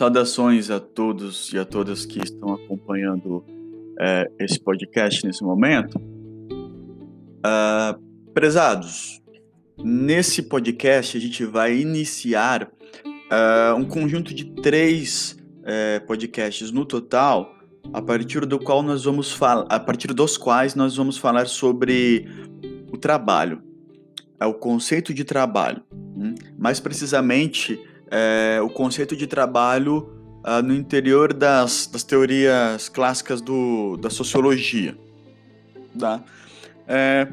Saudações a todos e a todas que estão acompanhando é, esse podcast nesse momento. Uh, prezados, nesse podcast a gente vai iniciar uh, um conjunto de três uh, podcasts no total, a partir do qual nós vamos falar, a partir dos quais nós vamos falar sobre o trabalho, é o conceito de trabalho, hum? mais precisamente é, o conceito de trabalho uh, no interior das, das teorias clássicas do, da sociologia. Tá? É,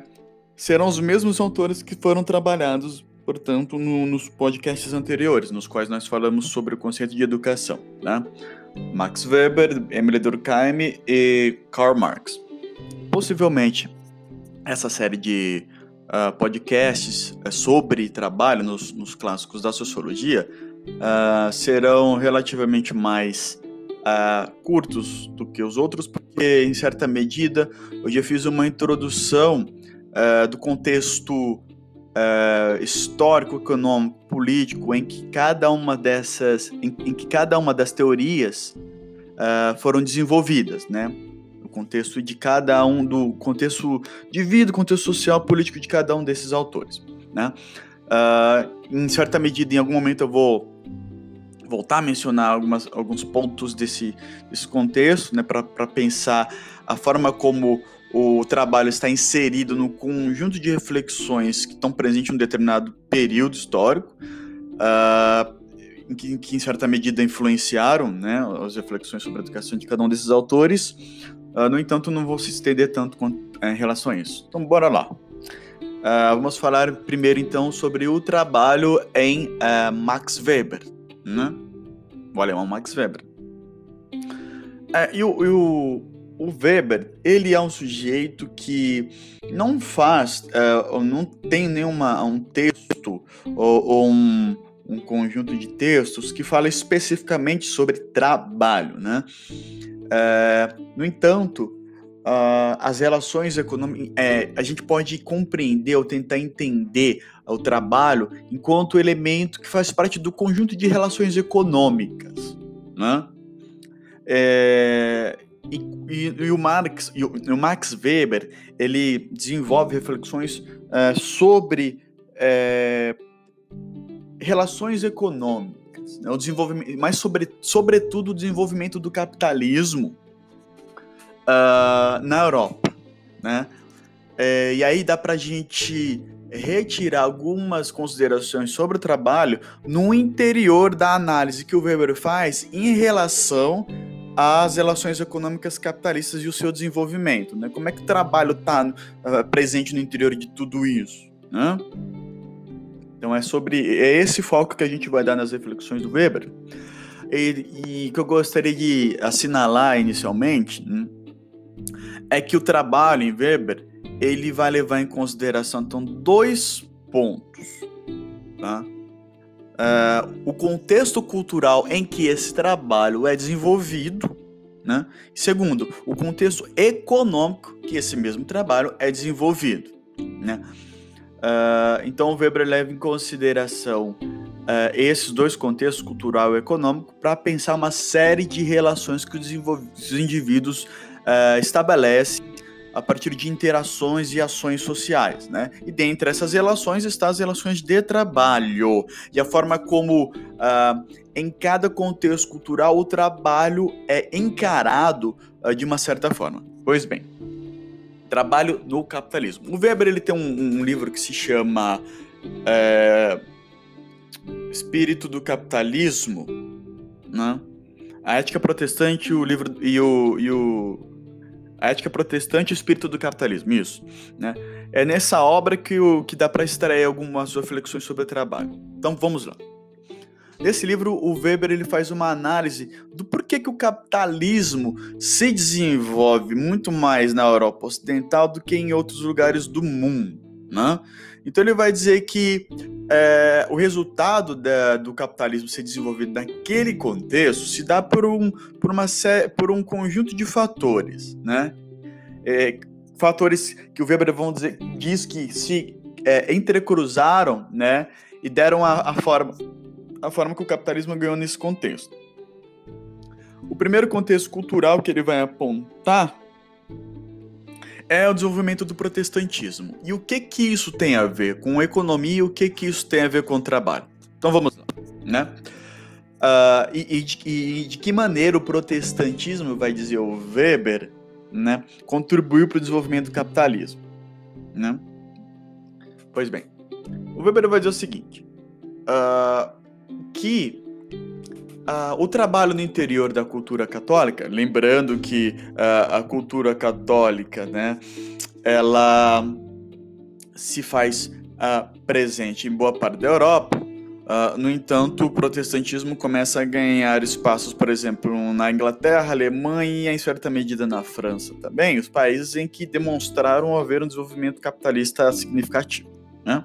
serão os mesmos autores que foram trabalhados, portanto, no, nos podcasts anteriores, nos quais nós falamos sobre o conceito de educação. Tá? Max Weber, Emile Durkheim e Karl Marx. Possivelmente, essa série de uh, podcasts uh, sobre trabalho nos, nos clássicos da sociologia uh, serão relativamente mais uh, curtos do que os outros, porque, em certa medida, eu já fiz uma introdução do contexto histórico, econômico, político, em que cada uma dessas, em, em que cada uma das teorias foram desenvolvidas, né? Contexto de cada um do contexto de vida, contexto social, político de cada um desses autores, né? Uh, em certa medida, em algum momento eu vou voltar a mencionar algumas, alguns pontos desse, desse contexto, né, para pensar a forma como o trabalho está inserido no conjunto de reflexões que estão presentes em um determinado período histórico, uh, que, que, em certa medida influenciaram né, as reflexões sobre a educação de cada um desses autores. Uh, no entanto, não vou se estender tanto com, em relação a isso. Então, bora lá. Uh, vamos falar primeiro então sobre o trabalho em uh, Max Weber, né? O alemão Max Weber. Uh, e, o, e o, o, Weber, ele é um sujeito que não faz, ou não tem nenhuma um texto ou, ou um, um conjunto de textos que fala especificamente sobre trabalho, né? No entanto, uh, as relações econômicas, é, a gente pode compreender ou tentar entender o trabalho enquanto elemento que faz parte do conjunto de relações econômicas, né? É, e, e, e, o Marx, e o, o, Max Weber, ele desenvolve reflexões é, sobre é, relações econômicas, né? o desenvolvimento, mas sobre, sobretudo o desenvolvimento do capitalismo uh, na Europa, né? É, e aí dá para a gente retirar algumas considerações sobre o trabalho no interior da análise que o Weber faz em relação às relações econômicas capitalistas e o seu desenvolvimento, né? Como é que o trabalho está uh, presente no interior de tudo isso, né? Então é sobre é esse foco que a gente vai dar nas reflexões do Weber e, e que eu gostaria de assinalar inicialmente. Né? é que o trabalho em Weber ele vai levar em consideração então dois pontos, tá? Uh, o contexto cultural em que esse trabalho é desenvolvido, né? Segundo, o contexto econômico que esse mesmo trabalho é desenvolvido, né? Uh, então, o Weber leva em consideração uh, esses dois contextos, cultural e econômico, para pensar uma série de relações que os, os indivíduos uh, estabelece a partir de interações e ações sociais, né? E dentre essas relações estão as relações de trabalho e a forma como uh, em cada contexto cultural o trabalho é encarado uh, de uma certa forma. Pois bem, trabalho no capitalismo. O Weber ele tem um, um livro que se chama é, Espírito do Capitalismo, né? A Ética Protestante, o livro e o, e o a ética protestante e o espírito do capitalismo, isso. Né? É nessa obra que, o, que dá para extrair algumas reflexões sobre o trabalho. Então vamos lá. Nesse livro, o Weber ele faz uma análise do porquê que o capitalismo se desenvolve muito mais na Europa Ocidental do que em outros lugares do mundo. Né? Então ele vai dizer que é, o resultado da, do capitalismo ser desenvolvido naquele contexto se dá por um, por uma, por um conjunto de fatores, né? É, fatores que o Weber vão dizer, diz que se é, entrecruzaram, né? E deram a, a, forma, a forma que o capitalismo ganhou nesse contexto. o primeiro contexto cultural que ele vai apontar é o desenvolvimento do protestantismo. E o que que isso tem a ver com economia e o que que isso tem a ver com trabalho? Então vamos lá, né? Uh, e, e, de, e, de, que maneira o protestantismo, vai dizer o Weber, né, contribuiu para o desenvolvimento do capitalismo, né? Pois bem, o Weber vai dizer o seguinte, uh, que uh, o trabalho no interior da cultura católica, lembrando que a cultura católica, né, ela se faz presente em boa parte da Europa, Uh, no entanto, o protestantismo começa a ganhar espaços, por exemplo, na Inglaterra, Alemanha e, em certa medida, na França também, os países em que demonstraram haver um desenvolvimento capitalista significativo. Né?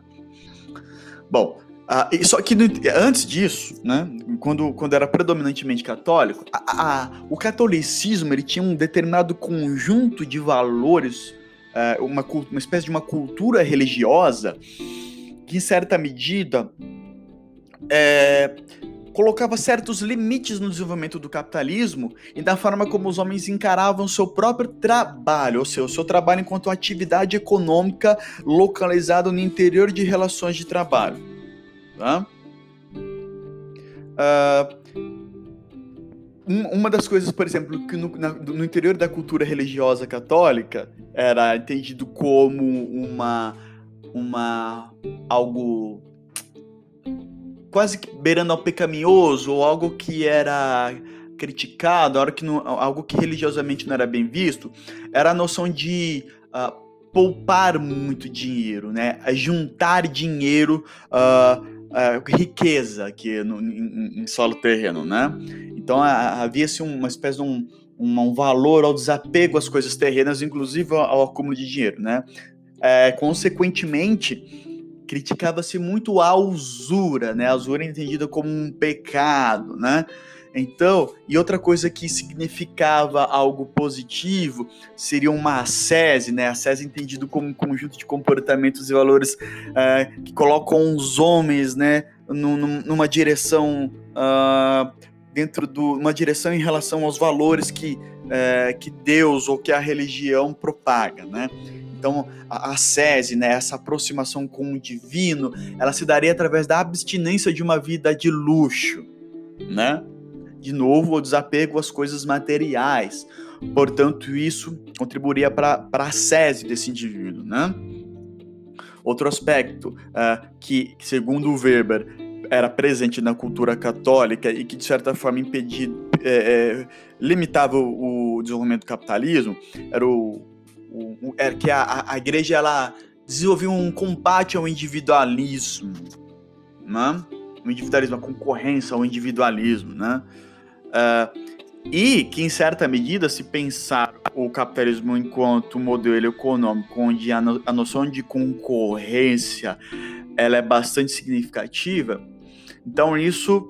Bom, uh, só que no, antes disso, né, quando, quando era predominantemente católico, a, a, o catolicismo ele tinha um determinado conjunto de valores, uh, uma, uma espécie de uma cultura religiosa que, em certa medida, é, colocava certos limites no desenvolvimento do capitalismo e da forma como os homens encaravam seu próprio trabalho, ou seja, o seu trabalho enquanto atividade econômica localizada no interior de relações de trabalho. Tá? Uh, uma das coisas, por exemplo, que no, na, no interior da cultura religiosa católica era entendido como uma, uma algo quase que beirando ao pecaminoso, ou algo que era criticado, algo que, não, algo que religiosamente não era bem visto, era a noção de uh, poupar muito dinheiro, né? juntar dinheiro, uh, uh, riqueza aqui no, em, em, solo terreno, né? Então havia-se uma espécie de um, um, um, valor ao desapego às coisas terrenas, inclusive ao, ao acúmulo de dinheiro, né? É, consequentemente, criticava-se muito a usura, né? A usura é entendida como um pecado, né? Então, e outra coisa que significava algo positivo seria uma ascese, né? Ascese entendido como um conjunto de comportamentos e valores uh, que colocam os homens, né, numa direção uh, dentro de uma direção em relação aos valores que, uh, que Deus ou que a religião propaga, né? Então, a, a sese, né, essa aproximação com o divino, ela se daria através da abstinência de uma vida de luxo, né? De novo, o desapego às coisas materiais. Portanto, isso contribuiria para a sese desse indivíduo, né? Outro aspecto uh, que, segundo Weber, era presente na cultura católica e que, de certa forma, impedia, é, é, limitava o, desenvolvimento do capitalismo, era o o, é que a, a igreja ela desenvolveu um combate ao individualismo, né? O individualismo, a concorrência ao individualismo, né? Uh, e que, em certa medida, se pensar o capitalismo enquanto modelo econômico, onde a, no, a noção de concorrência ela é bastante significativa, então isso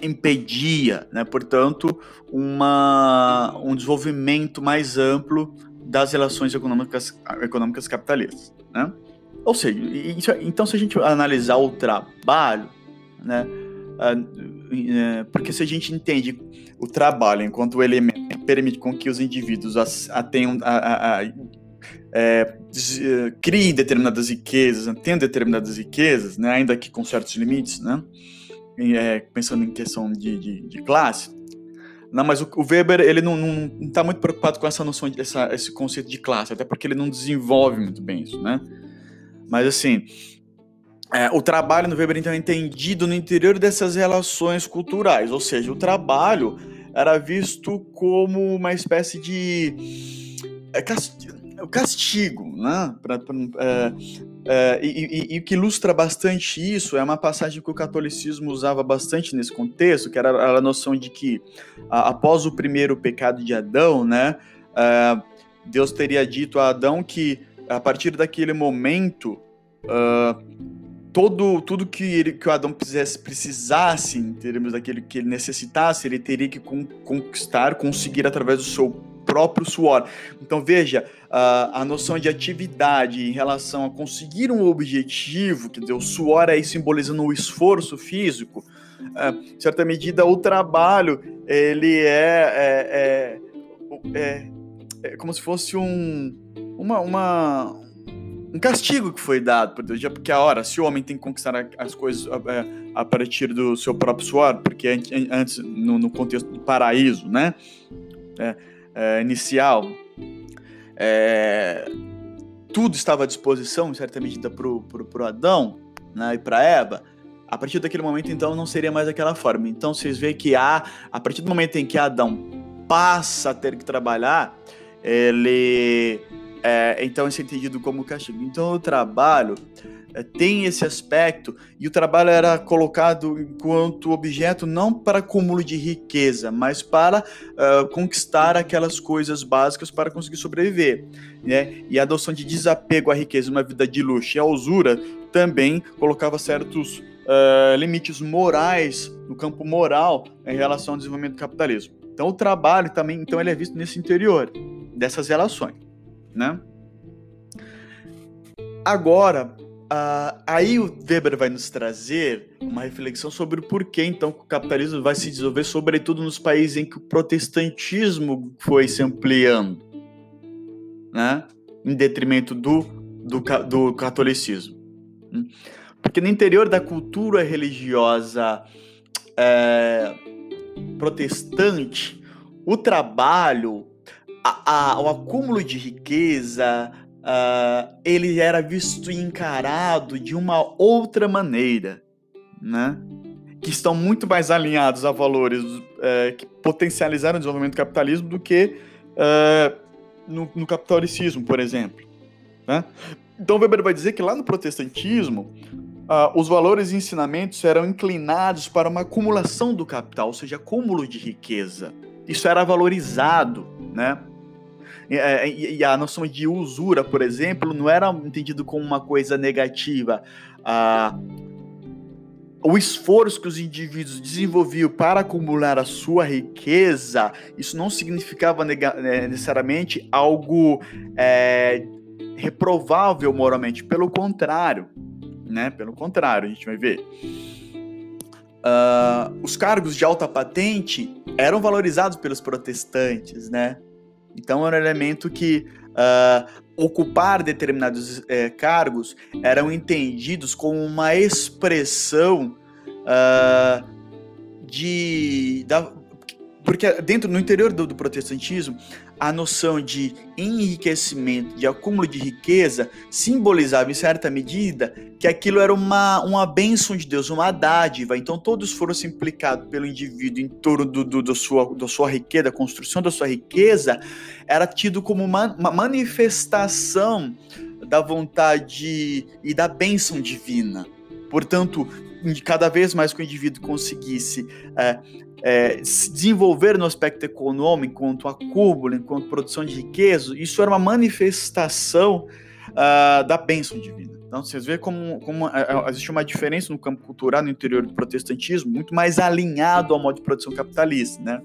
impedia, né, portanto, uma, um desenvolvimento mais amplo das relações econômicas, econômicas capitalistas, né? Ou seja, isso, é, então se a gente analisar o trabalho, né, é, porque se a gente entende o trabalho enquanto elemento que permite com que os indivíduos tenham, a, a, a, é, criem determinadas riquezas, tenham determinadas riquezas, né, ainda que com certos limites, né, é, pensando em questão de, de, de classe, não, mas o, Weber, ele não, não, não tá muito preocupado com essa noção, essa, esse conceito de classe, até porque ele não desenvolve muito bem isso, né? Mas, assim, é, o trabalho no Weber, então, é entendido no interior dessas relações culturais, ou seja, o trabalho era visto como uma espécie de é, castigo, né? Pra, pra, é, é, e, o que ilustra bastante isso é uma passagem que o catolicismo usava bastante nesse contexto, que era a noção de que a, após o primeiro pecado de Adão, né, é, Deus teria dito a Adão que a partir daquele momento é, todo tudo que, ele, que o Adão precisasse, precisasse em termos daquele que ele necessitasse, ele teria que con conquistar, conseguir através do seu próprio suor. Então veja, a, a noção de atividade em relação a conseguir um objetivo, quer dizer, o suor aí simbolizando o esforço físico, uh, em certa medida o trabalho ele é, é, é, é, é como se fosse um, uma, uma, um castigo que foi dado por Deus, já porque a hora, se o homem tem que conquistar as coisas a, é, a partir do seu próprio suor, porque antes, no, no contexto do paraíso, né, é, é, inicial, é, tudo estava à disposição, em certa medida, para o Adão né, e para Eva, a partir daquele momento, então, não seria mais daquela forma. Então, vocês veem que há, a partir do momento em que Adão passa a ter que trabalhar, ele é, então isso é entendido como castigo. Então o trabalho é, tem esse aspecto e o trabalho era colocado enquanto objeto não para acúmulo de riqueza, mas para uh, conquistar aquelas coisas básicas para conseguir sobreviver. Né? E a adoção de desapego à riqueza, uma vida de luxo e a usura também colocava certos uh, limites morais no campo moral em relação ao desenvolvimento do capitalismo. Então o trabalho também, então ele é visto nesse interior dessas relações né? Agora, uh, aí o Weber vai nos trazer uma reflexão sobre o porquê então que o capitalismo vai se desenvolver, sobretudo nos países em que o protestantismo foi se ampliando, né? Em detrimento do, do, do catolicismo. Porque no interior da cultura religiosa é, protestante, o trabalho a, a, o acúmulo de riqueza, uh, ele era visto e encarado de uma outra maneira, né? que estão muito mais alinhados a valores uh, que potencializaram o desenvolvimento do capitalismo do que uh, no, no, capitalicismo, por exemplo. Né? Então Weber vai dizer que lá no protestantismo, uh, os valores e ensinamentos eram inclinados para uma acumulação do capital, ou seja, acúmulo de riqueza. Isso era valorizado, né? É, e a noção de usura, por exemplo, não era entendido como uma coisa negativa. Ah, o esforço que os indivíduos desenvolviam para acumular a sua riqueza, isso não significava né, necessariamente algo é, reprovável moralmente. Pelo contrário, né? Pelo contrário, a gente vai ver. Uh, os cargos de alta patente eram valorizados pelos protestantes, né? Então era um elemento que uh, ocupar determinados uh, cargos eram entendidos como uma expressão uh, de da, porque dentro no interior do, do protestantismo a noção de enriquecimento, de acúmulo de riqueza, simbolizava em certa medida que aquilo era uma, uma bênção de Deus, uma dádiva. Então todos foram implicados pelo indivíduo em torno do, do, do sua, da sua riqueza, da construção da sua riqueza, era tido como uma, uma manifestação da vontade e da bênção divina. Portanto, cada vez mais que o indivíduo conseguisse é, é, se desenvolver no aspecto econômico, enquanto acúmulo, enquanto produção de riqueza, isso era uma manifestação uh, da bênção divina. Então, vocês veem como, como uh, existe uma diferença no campo cultural no interior do protestantismo, muito mais alinhado ao modo de produção capitalista, né?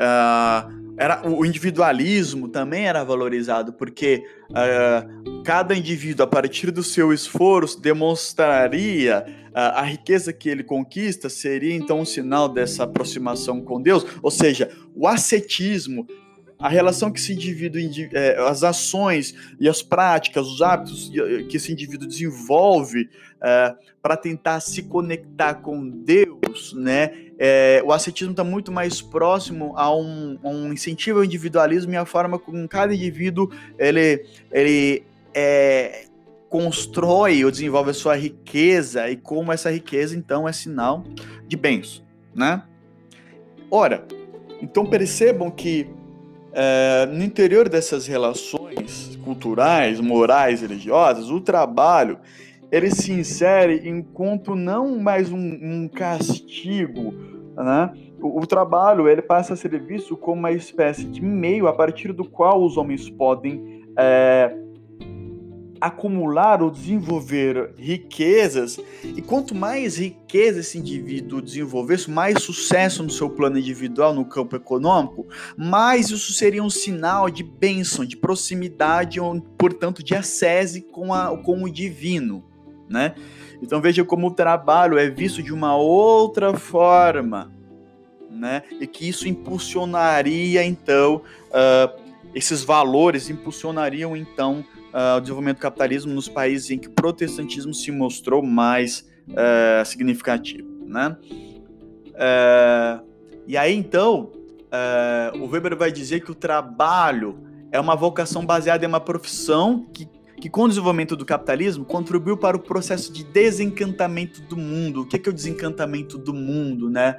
Uh, era, o individualismo também era valorizado, porque uh, cada indivíduo, a partir do seu esforço, demonstraria uh, a riqueza que ele conquista, seria então um sinal dessa aproximação com Deus. Ou seja, o ascetismo, a relação que esse indivíduo, eh, as ações e as práticas, os hábitos que esse indivíduo desenvolve uh, para tentar se conectar com Deus, né? É, o ascetismo está muito mais próximo a um, a um, incentivo ao individualismo e a forma como cada indivíduo ele, ele é, constrói ou desenvolve a sua riqueza e como essa riqueza então é sinal de bens, né? Ora, então percebam que é, no interior dessas relações culturais, morais, religiosas, o trabalho ele se insere enquanto não mais um, um castigo, né? O, o, trabalho ele passa a ser visto como uma espécie de meio a partir do qual os homens podem é, acumular ou desenvolver riquezas, e quanto mais riqueza esse indivíduo desenvolvesse, mais sucesso no seu plano individual, no campo econômico, mais isso seria um sinal de bênção, de proximidade, portanto, de acese com, a, com o divino. Né? Então veja como o trabalho é visto de uma outra forma, né? E que isso impulsionaria então uh, esses valores impulsionariam então uh, o desenvolvimento do capitalismo nos países em que o protestantismo se mostrou mais uh, significativo, né? Uh, e aí então o Weber vai dizer que o trabalho é uma vocação baseada em uma profissão que que com o desenvolvimento do capitalismo contribuiu para o processo de desencantamento do mundo. O que é, que é o desencantamento do mundo, né?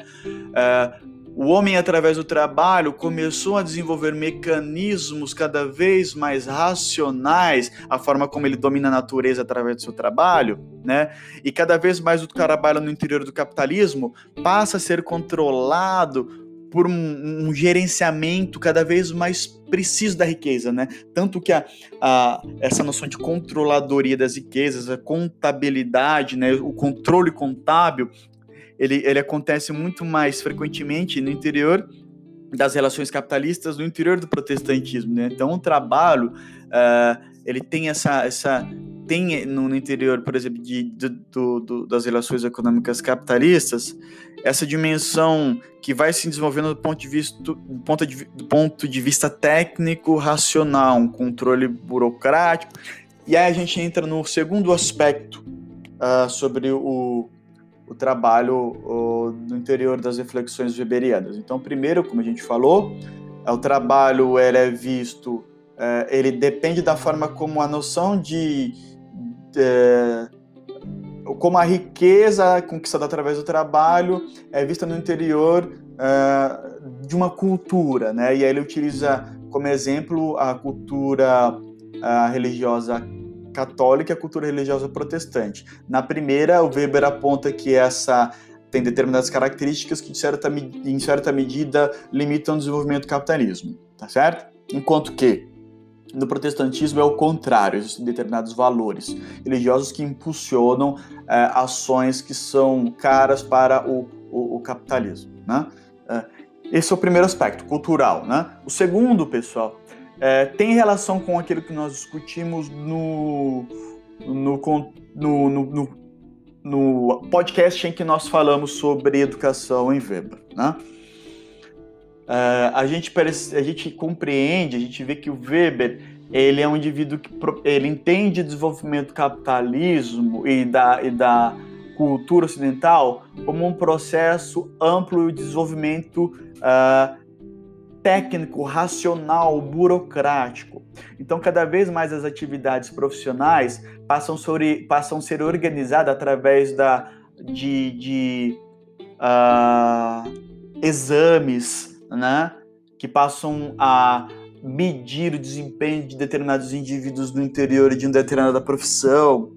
O homem, através do trabalho, começou a desenvolver mecanismos cada vez mais racionais, a forma como ele domina a natureza através do seu trabalho, né? E cada vez mais o trabalho no interior do capitalismo passa a ser controlado por um, um, gerenciamento cada vez mais preciso da riqueza, né? Tanto que a, a, essa noção de controladoria das riquezas, a contabilidade, né, o controle contábil, ele, ele acontece muito mais frequentemente no interior das relações capitalistas, no interior do protestantismo. Né? Então, o trabalho, uh, ele tem essa, essa tem no, interior, por exemplo, de, de do, do, das relações econômicas capitalistas, essa dimensão que vai se desenvolvendo do ponto de vista, do ponto de, do ponto de vista técnico, racional, um controle burocrático. E aí a gente entra no segundo aspecto uh, sobre o, o trabalho o, no interior das reflexões weberianas. Então, primeiro, como a gente falou, é o trabalho ele é visto, é, ele depende da forma como a noção de, de como a riqueza conquistada através do trabalho é vista no interior é, de uma cultura, né? E aí ele utiliza como exemplo a cultura religiosa católica e a cultura religiosa protestante. Na primeira, o Weber aponta que essa tem determinadas características que, de certa, em certa medida, limitam o desenvolvimento do capitalismo, tá certo? Enquanto que no protestantismo é o contrário, existem determinados valores religiosos que impulsionam é, ações que são caras para o, o, o capitalismo, né? É, esse é o primeiro aspecto, cultural, né? O segundo, pessoal, é, tem relação com aquilo que nós discutimos no, no, no, no, no, podcast em que nós falamos sobre educação em Weber. Né? É, a, gente a gente compreende, a gente vê que o Weber ele é um indivíduo que ele entende desenvolvimento do capitalismo e da, e da cultura ocidental como um processo amplo de desenvolvimento uh, técnico, racional, burocrático. Então, cada vez mais as atividades profissionais passam, sobre, passam a ser organizadas através da, de, de uh, exames, né? que passam a medir o desempenho de determinados indivíduos no interior de uma determinada profissão,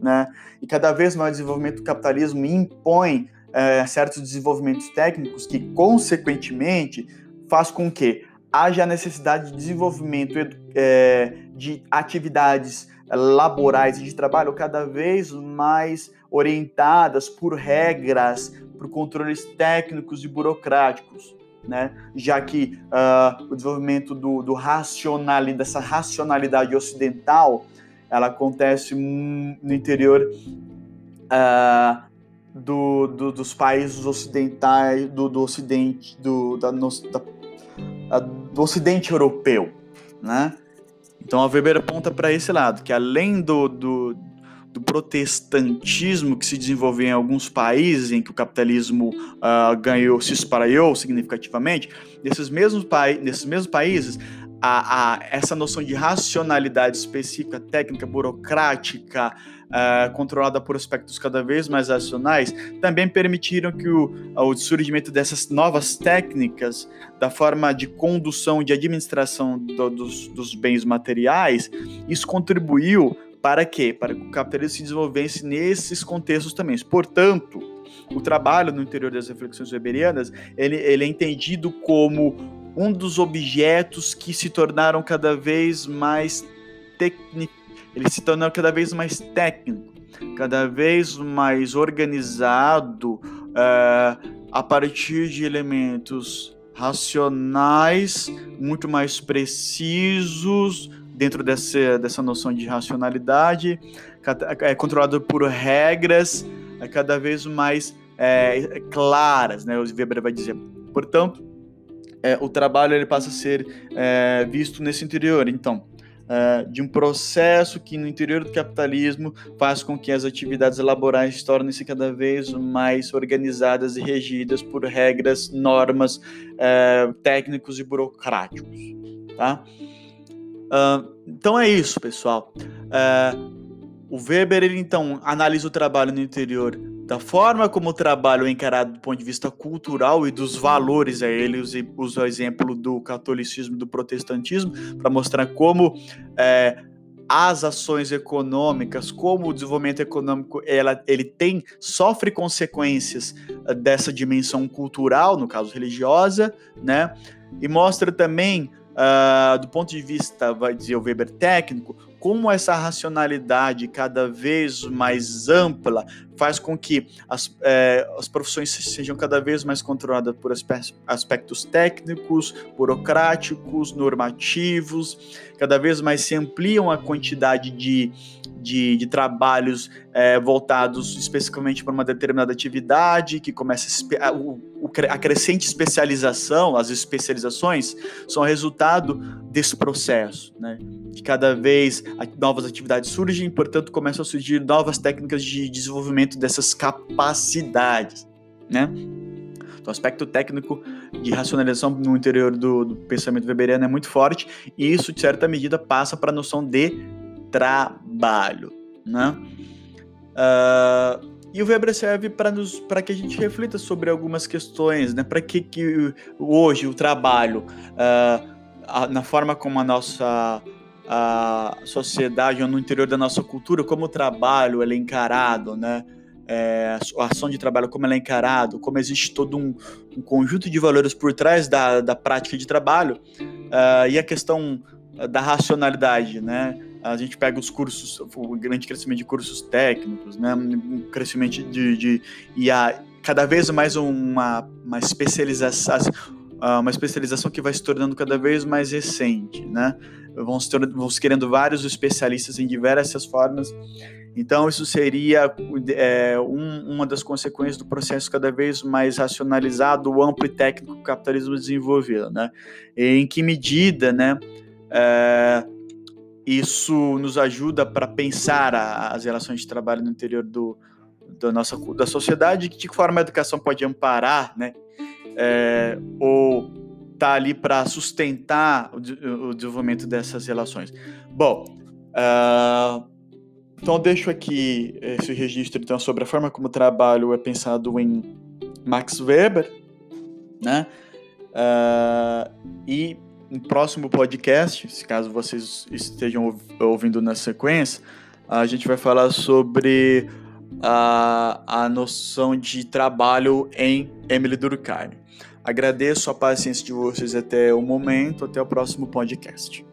né? E cada vez mais o desenvolvimento do capitalismo impõe é, certos desenvolvimentos técnicos que, consequentemente, faz com que haja a necessidade de desenvolvimento é, de atividades laborais e de trabalho cada vez mais orientadas por regras, por controles técnicos e burocráticos, né? já que uh, o desenvolvimento do, do dessa racionalidade ocidental ela acontece no interior uh, do, do, dos países ocidentais, do, do ocidente, do, da, da do Ocidente europeu, né? Então a Weber aponta para esse lado, que além do, do, do, protestantismo que se desenvolveu em alguns países em que o capitalismo uh, ganhou, se espraiou significativamente, nesses mesmos, nesses mesmos países, a, a, essa noção de racionalidade específica, técnica, burocrática, uh, controlada por aspectos cada vez mais racionais, também permitiram que o, o surgimento dessas novas técnicas da forma de condução, de administração do, dos, dos bens materiais, isso contribuiu para quê? Para que o capitalismo se desenvolvesse nesses contextos também. Portanto, o trabalho no interior das reflexões weberianas, ele, ele é entendido como um dos objetos que se tornaram cada vez mais técnicos ele se tornou cada vez mais técnico, cada vez mais organizado uh, a partir de elementos racionais, muito mais precisos dentro dessa, dessa noção de racionalidade, é controlado por regras é cada vez mais é, claras, né? O Weber vai dizer, portanto, é, o trabalho ele passa a ser visto nesse interior. Então, é, de um processo que no interior do capitalismo faz com que as atividades laborais tornem-se cada vez mais organizadas e regidas por regras, normas, é, técnicos e burocráticos. Tá? Uh, então é isso, pessoal. Uh, o Weber ele então analisa o trabalho no interior da forma como o trabalho é encarado do ponto de vista cultural e dos valores. Aí ele usa o exemplo do catolicismo e do protestantismo para mostrar como é, as ações econômicas, como o desenvolvimento econômico ela, ele tem sofre consequências é, dessa dimensão cultural, no caso religiosa, né? E mostra também uh, do ponto de vista, vai dizer o Weber técnico, como essa racionalidade cada vez mais ampla faz com que as, é, as profissões sejam cada vez mais controladas por aspectos técnicos, burocráticos, normativos, cada vez mais se ampliam a quantidade de, de, de trabalhos é, voltados especificamente para uma determinada atividade, que começa a, o, a crescente especialização, as especializações, são resultado desse processo, né? De cada vez novas atividades surgem, portanto, começam a surgir novas técnicas de desenvolvimento dessas capacidades, né? Então, o aspecto técnico de racionalização no interior do, do pensamento weberiano é muito forte, e isso, de certa medida, passa para a noção de trabalho, né? Uh, e o Weber serve para que a gente reflita sobre algumas questões, né? Para que, que hoje o trabalho, uh, a, na forma como a nossa a sociedade, ou no interior da nossa cultura, como o trabalho é encarado, né? É, a ação de trabalho, como ela é encarado, como existe todo um, um conjunto de valores por trás da, da prática de trabalho, uh, e a questão da racionalidade, né? a gente pega os cursos, o grande crescimento de cursos técnicos, né, um crescimento de, de e a cada vez mais uma, uma especialização, uma especialização que vai se tornando cada vez mais recente, né? Vão se, vão se querendo vários especialistas em diversas formas. Então, isso seria é, um, uma das consequências do processo cada vez mais racionalizado, amplo e técnico que o capitalismo desenvolveu, né? Em que medida, né? É, isso nos ajuda para pensar a, as relações de trabalho no interior do, da nossa da sociedade, de que forma a educação pode amparar, né? É, ou tá ali para sustentar o, o, desenvolvimento dessas relações. Bom, uh, então deixo aqui esse registro então sobre a forma como o trabalho é pensado em Max Weber, né? Uh, e no próximo podcast, se caso vocês estejam ouvindo na sequência, a gente vai falar sobre a, a noção de trabalho em Emily Durkheim. Agradeço a paciência de vocês até o momento, até o próximo podcast.